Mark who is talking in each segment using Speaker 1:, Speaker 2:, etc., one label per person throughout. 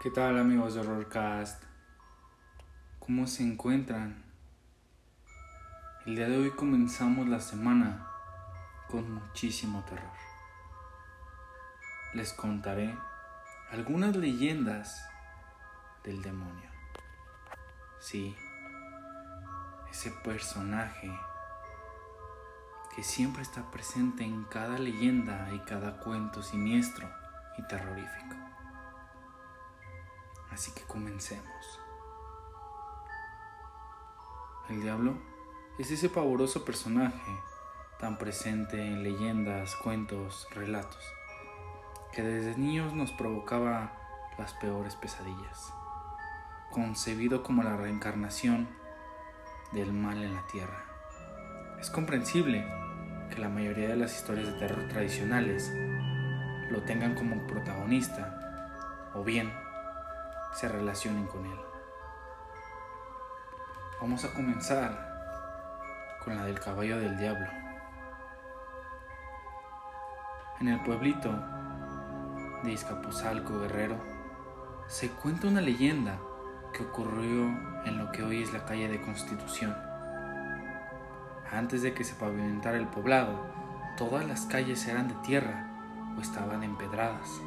Speaker 1: ¿Qué tal amigos de Horrorcast? ¿Cómo se encuentran? El día de hoy comenzamos la semana con muchísimo terror. Les contaré algunas leyendas del demonio. Sí, ese personaje que siempre está presente en cada leyenda y cada cuento siniestro y terrorífico. Así que comencemos. El diablo es ese pavoroso personaje tan presente en leyendas, cuentos, relatos, que desde niños nos provocaba las peores pesadillas, concebido como la reencarnación del mal en la tierra. Es comprensible que la mayoría de las historias de terror tradicionales lo tengan como protagonista o bien se relacionen con él. Vamos a comenzar con la del caballo del diablo. En el pueblito de Izcapuzalco Guerrero se cuenta una leyenda que ocurrió en lo que hoy es la calle de Constitución. Antes de que se pavimentara el poblado, todas las calles eran de tierra o estaban empedradas.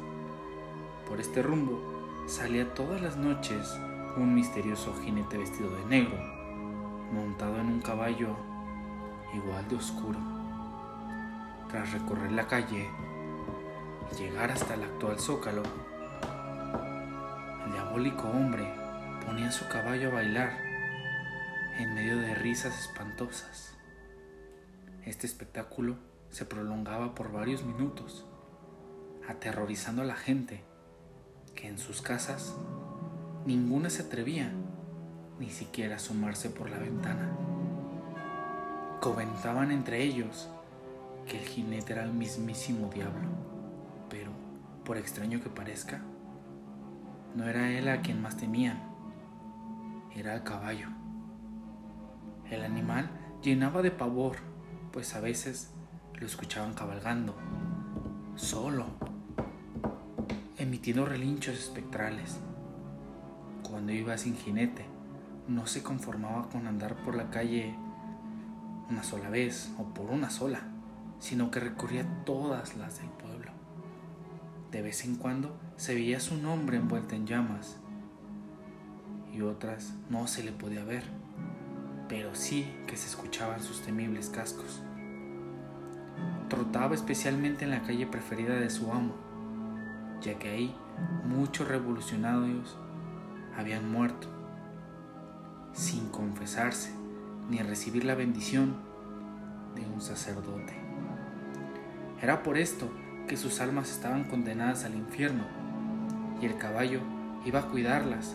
Speaker 1: Por este rumbo salía todas las noches un misterioso jinete vestido de negro, montado en un caballo igual de oscuro. Tras recorrer la calle y llegar hasta el actual zócalo, el diabólico hombre ponía su caballo a bailar en medio de risas espantosas. Este espectáculo se prolongaba por varios minutos, aterrorizando a la gente en sus casas ninguna se atrevía ni siquiera a asomarse por la ventana. Comentaban entre ellos que el jinete era el mismísimo diablo, pero, por extraño que parezca, no era él a quien más temían, era el caballo. El animal llenaba de pavor, pues a veces lo escuchaban cabalgando, solo, emitiendo relinchos espectrales. Cuando iba sin jinete, no se conformaba con andar por la calle una sola vez o por una sola, sino que recorría todas las del pueblo. De vez en cuando se veía su nombre envuelta en llamas y otras no se le podía ver, pero sí que se escuchaban sus temibles cascos. Trotaba especialmente en la calle preferida de su amo, ya que ahí muchos revolucionarios habían muerto, sin confesarse ni recibir la bendición de un sacerdote. Era por esto que sus almas estaban condenadas al infierno y el caballo iba a cuidarlas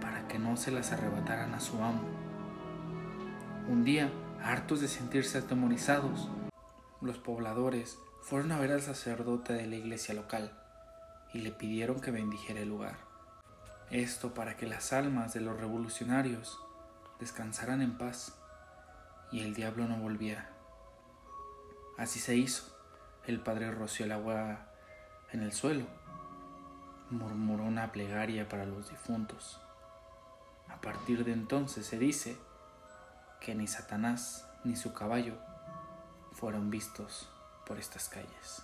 Speaker 1: para que no se las arrebataran a su amo. Un día, hartos de sentirse atemorizados, los pobladores fueron a ver al sacerdote de la iglesia local y le pidieron que bendijera el lugar. Esto para que las almas de los revolucionarios descansaran en paz y el diablo no volviera. Así se hizo. El padre roció el agua en el suelo, murmuró una plegaria para los difuntos. A partir de entonces se dice que ni Satanás ni su caballo fueron vistos por estas calles.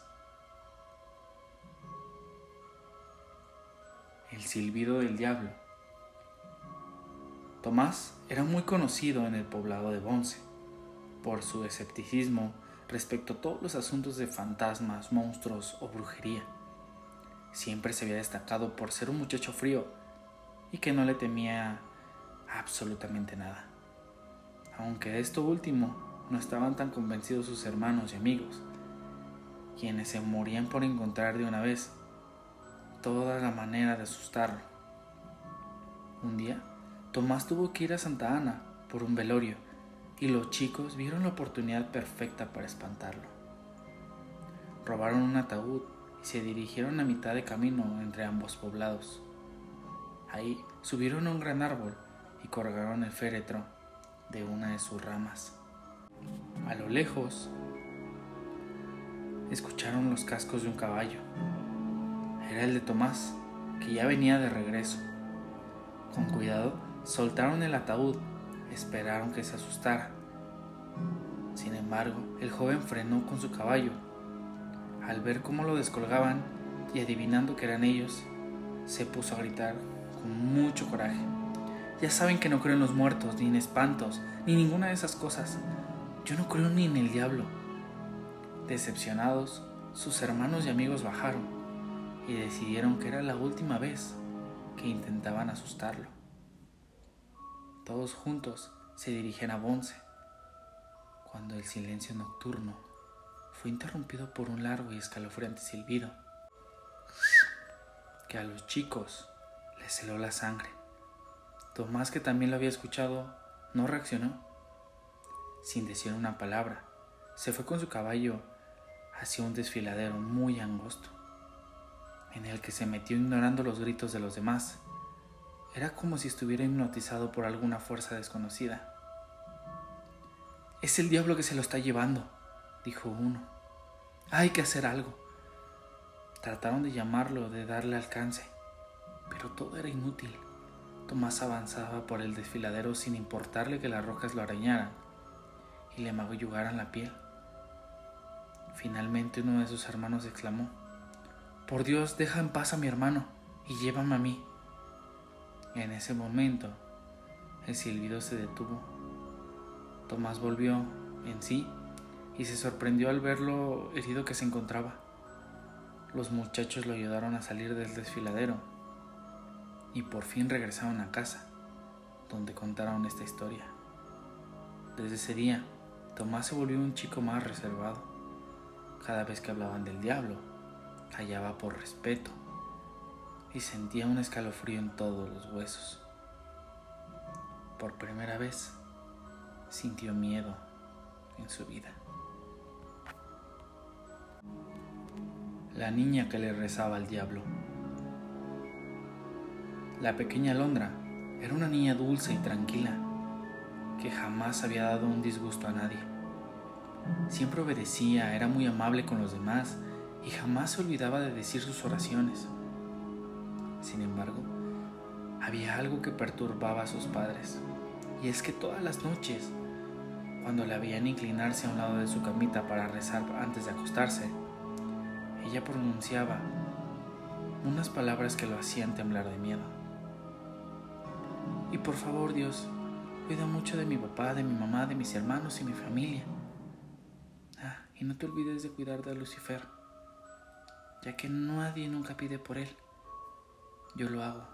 Speaker 1: El silbido del diablo. Tomás era muy conocido en el poblado de Bonce por su escepticismo respecto a todos los asuntos de fantasmas, monstruos o brujería. Siempre se había destacado por ser un muchacho frío y que no le temía absolutamente nada. Aunque de esto último no estaban tan convencidos sus hermanos y amigos, quienes se morían por encontrar de una vez toda la manera de asustarlo. Un día, Tomás tuvo que ir a Santa Ana por un velorio y los chicos vieron la oportunidad perfecta para espantarlo. Robaron un ataúd y se dirigieron a mitad de camino entre ambos poblados. Ahí subieron a un gran árbol y colgaron el féretro de una de sus ramas. A lo lejos, escucharon los cascos de un caballo. Era el de Tomás, que ya venía de regreso. Con cuidado, soltaron el ataúd, esperaron que se asustara. Sin embargo, el joven frenó con su caballo. Al ver cómo lo descolgaban y adivinando que eran ellos, se puso a gritar con mucho coraje. Ya saben que no creo en los muertos, ni en espantos, ni ninguna de esas cosas. Yo no creo ni en el diablo. Decepcionados, sus hermanos y amigos bajaron y decidieron que era la última vez que intentaban asustarlo. Todos juntos se dirigen a Bonce, cuando el silencio nocturno fue interrumpido por un largo y escalofriante silbido que a los chicos les heló la sangre. Tomás, que también lo había escuchado, no reaccionó. Sin decir una palabra, se fue con su caballo hacia un desfiladero muy angosto, en el que se metió ignorando los gritos de los demás. Era como si estuviera hipnotizado por alguna fuerza desconocida. Es el diablo que se lo está llevando, dijo uno. Hay que hacer algo. Trataron de llamarlo, de darle alcance, pero todo era inútil. Tomás avanzaba por el desfiladero sin importarle que las rocas lo arañaran y le magullaran la piel. Finalmente uno de sus hermanos exclamó, Por Dios, deja en paz a mi hermano y llévame a mí. En ese momento, el silbido se detuvo. Tomás volvió en sí y se sorprendió al ver lo herido que se encontraba. Los muchachos lo ayudaron a salir del desfiladero y por fin regresaron a casa, donde contaron esta historia. Desde ese día, Tomás se volvió un chico más reservado. Cada vez que hablaban del diablo, callaba por respeto y sentía un escalofrío en todos los huesos. Por primera vez, sintió miedo en su vida. la niña que le rezaba al diablo. La pequeña Londra era una niña dulce y tranquila, que jamás había dado un disgusto a nadie. Siempre obedecía, era muy amable con los demás y jamás se olvidaba de decir sus oraciones. Sin embargo, había algo que perturbaba a sus padres, y es que todas las noches, cuando la veían inclinarse a un lado de su camita para rezar antes de acostarse, ella pronunciaba unas palabras que lo hacían temblar de miedo. Y por favor, Dios, cuida mucho de mi papá, de mi mamá, de mis hermanos y mi familia. Ah, y no te olvides de cuidar de Lucifer, ya que nadie nunca pide por él. Yo lo hago.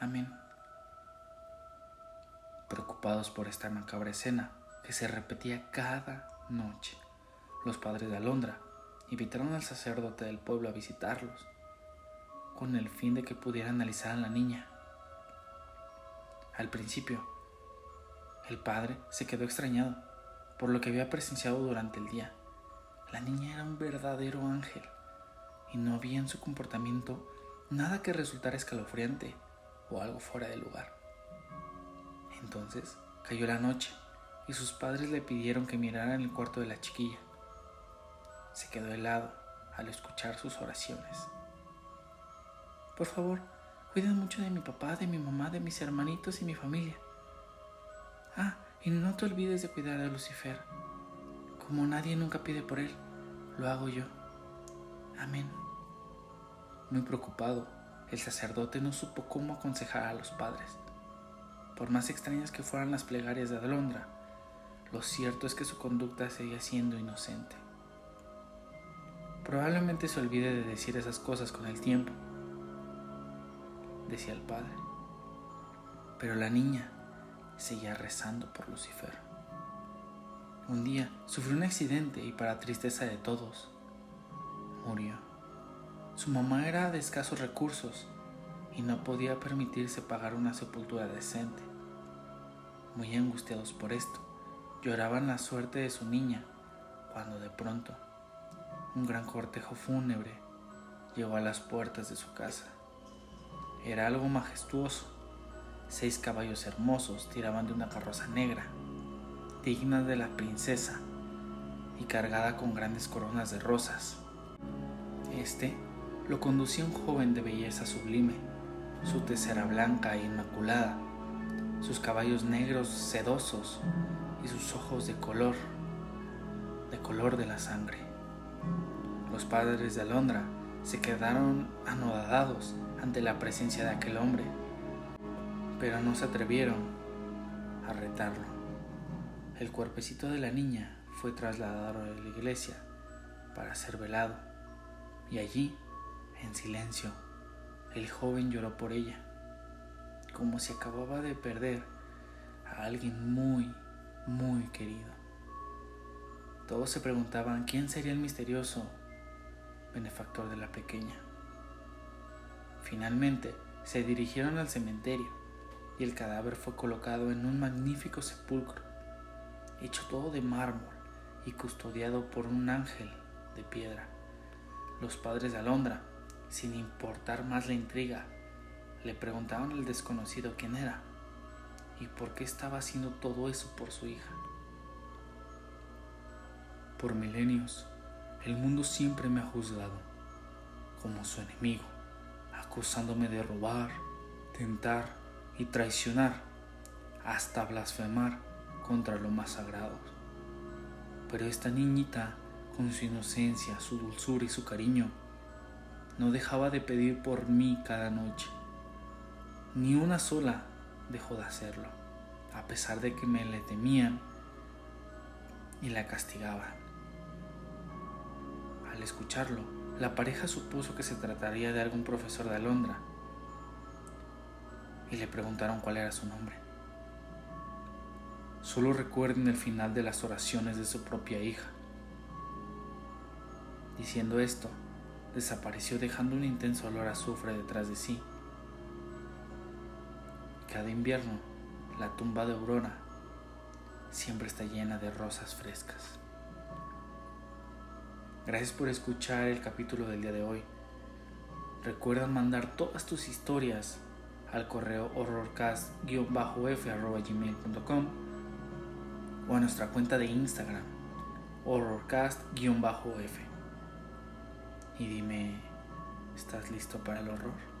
Speaker 1: Amén. Preocupados por esta macabra escena que se repetía cada noche, los padres de Alondra invitaron al sacerdote del pueblo a visitarlos, con el fin de que pudiera analizar a la niña. Al principio, el padre se quedó extrañado por lo que había presenciado durante el día. La niña era un verdadero ángel y no había en su comportamiento nada que resultara escalofriante o algo fuera de lugar. Entonces cayó la noche y sus padres le pidieron que mirara en el cuarto de la chiquilla se quedó helado al escuchar sus oraciones. Por favor, cuiden mucho de mi papá, de mi mamá, de mis hermanitos y mi familia. Ah, y no te olvides de cuidar a Lucifer. Como nadie nunca pide por él, lo hago yo. Amén. Muy preocupado, el sacerdote no supo cómo aconsejar a los padres. Por más extrañas que fueran las plegarias de Alondra, lo cierto es que su conducta seguía siendo inocente. Probablemente se olvide de decir esas cosas con el tiempo, decía el padre. Pero la niña seguía rezando por Lucifer. Un día sufrió un accidente y para tristeza de todos, murió. Su mamá era de escasos recursos y no podía permitirse pagar una sepultura decente. Muy angustiados por esto, lloraban la suerte de su niña cuando de pronto un gran cortejo fúnebre llegó a las puertas de su casa. Era algo majestuoso. Seis caballos hermosos tiraban de una carroza negra, digna de la princesa y cargada con grandes coronas de rosas. Este lo conducía un joven de belleza sublime, su tesera blanca e inmaculada, sus caballos negros sedosos y sus ojos de color, de color de la sangre. Los padres de Alondra se quedaron anodadados ante la presencia de aquel hombre, pero no se atrevieron a retarlo. El cuerpecito de la niña fue trasladado a la iglesia para ser velado, y allí, en silencio, el joven lloró por ella, como si acababa de perder a alguien muy, muy querido. Todos se preguntaban quién sería el misterioso benefactor de la pequeña. Finalmente se dirigieron al cementerio y el cadáver fue colocado en un magnífico sepulcro, hecho todo de mármol y custodiado por un ángel de piedra. Los padres de Alondra, sin importar más la intriga, le preguntaron al desconocido quién era y por qué estaba haciendo todo eso por su hija. Por milenios, el mundo siempre me ha juzgado como su enemigo, acusándome de robar, tentar y traicionar, hasta blasfemar contra lo más sagrado. Pero esta niñita, con su inocencia, su dulzura y su cariño, no dejaba de pedir por mí cada noche. Ni una sola dejó de hacerlo, a pesar de que me le temían y la castigaban. Al escucharlo, la pareja supuso que se trataría de algún profesor de Alondra y le preguntaron cuál era su nombre. Solo recuerden el final de las oraciones de su propia hija. Diciendo esto, desapareció dejando un intenso olor a azufre detrás de sí. Cada invierno, la tumba de Aurora siempre está llena de rosas frescas. Gracias por escuchar el capítulo del día de hoy. Recuerda mandar todas tus historias al correo horrorcast-f.gmail.com o a nuestra cuenta de Instagram horrorcast-f. Y dime, ¿estás listo para el horror?